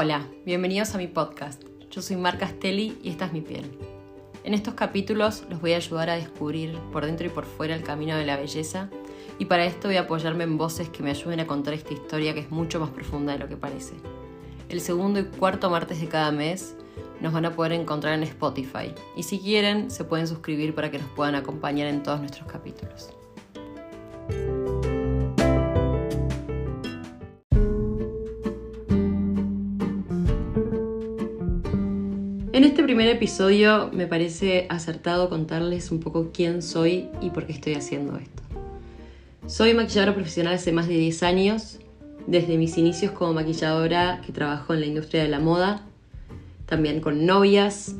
Hola, bienvenidos a mi podcast. Yo soy Mar Castelli y esta es mi piel. En estos capítulos los voy a ayudar a descubrir por dentro y por fuera el camino de la belleza y para esto voy a apoyarme en voces que me ayuden a contar esta historia que es mucho más profunda de lo que parece. El segundo y cuarto martes de cada mes nos van a poder encontrar en Spotify y si quieren se pueden suscribir para que nos puedan acompañar en todos nuestros capítulos. En este primer episodio me parece acertado contarles un poco quién soy y por qué estoy haciendo esto. Soy maquilladora profesional hace más de 10 años, desde mis inicios como maquilladora que trabajo en la industria de la moda, también con novias,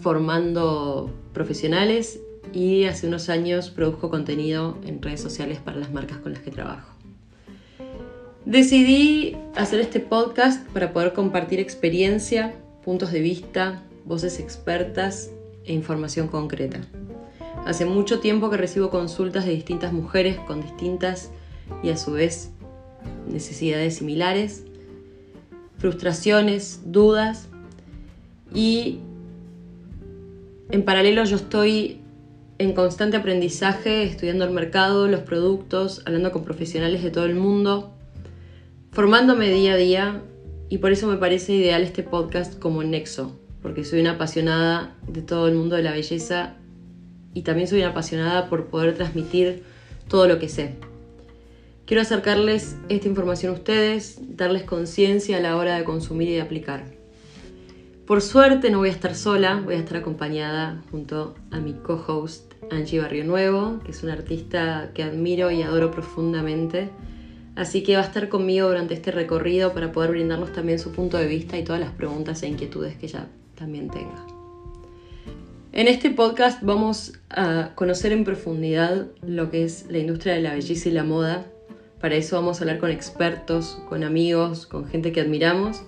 formando profesionales y hace unos años produjo contenido en redes sociales para las marcas con las que trabajo. Decidí hacer este podcast para poder compartir experiencia, puntos de vista, voces expertas e información concreta. Hace mucho tiempo que recibo consultas de distintas mujeres con distintas y a su vez necesidades similares, frustraciones, dudas y en paralelo yo estoy en constante aprendizaje, estudiando el mercado, los productos, hablando con profesionales de todo el mundo, formándome día a día y por eso me parece ideal este podcast como nexo porque soy una apasionada de todo el mundo de la belleza y también soy una apasionada por poder transmitir todo lo que sé. Quiero acercarles esta información a ustedes, darles conciencia a la hora de consumir y de aplicar. Por suerte no voy a estar sola, voy a estar acompañada junto a mi co-host Angie Barrio Nuevo, que es una artista que admiro y adoro profundamente. Así que va a estar conmigo durante este recorrido para poder brindarnos también su punto de vista y todas las preguntas e inquietudes que ella también tenga. En este podcast vamos a conocer en profundidad lo que es la industria de la belleza y la moda. Para eso vamos a hablar con expertos, con amigos, con gente que admiramos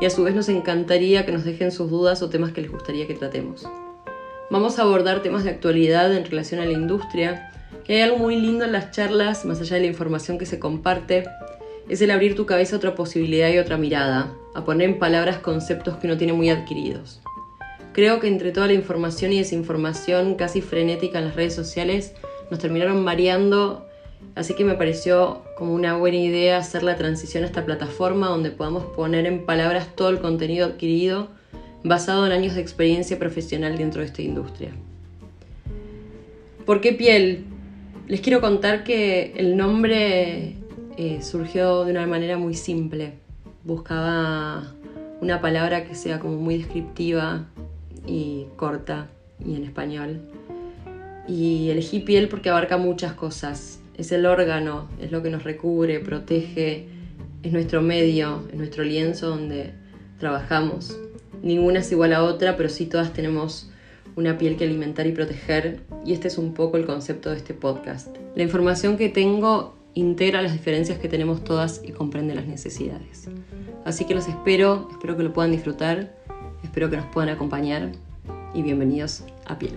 y a su vez nos encantaría que nos dejen sus dudas o temas que les gustaría que tratemos. Vamos a abordar temas de actualidad en relación a la industria, que hay algo muy lindo en las charlas, más allá de la información que se comparte, es el abrir tu cabeza a otra posibilidad y otra mirada, a poner en palabras conceptos que uno tiene muy adquiridos. Creo que entre toda la información y desinformación casi frenética en las redes sociales nos terminaron mareando, así que me pareció como una buena idea hacer la transición a esta plataforma donde podamos poner en palabras todo el contenido adquirido basado en años de experiencia profesional dentro de esta industria. ¿Por qué piel? Les quiero contar que el nombre eh, surgió de una manera muy simple. Buscaba una palabra que sea como muy descriptiva y corta y en español. Y elegí piel porque abarca muchas cosas. Es el órgano, es lo que nos recubre, protege, es nuestro medio, es nuestro lienzo donde trabajamos. Ninguna es igual a otra, pero sí todas tenemos una piel que alimentar y proteger. Y este es un poco el concepto de este podcast. La información que tengo integra las diferencias que tenemos todas y comprende las necesidades. Así que los espero, espero que lo puedan disfrutar, espero que nos puedan acompañar y bienvenidos a Piel.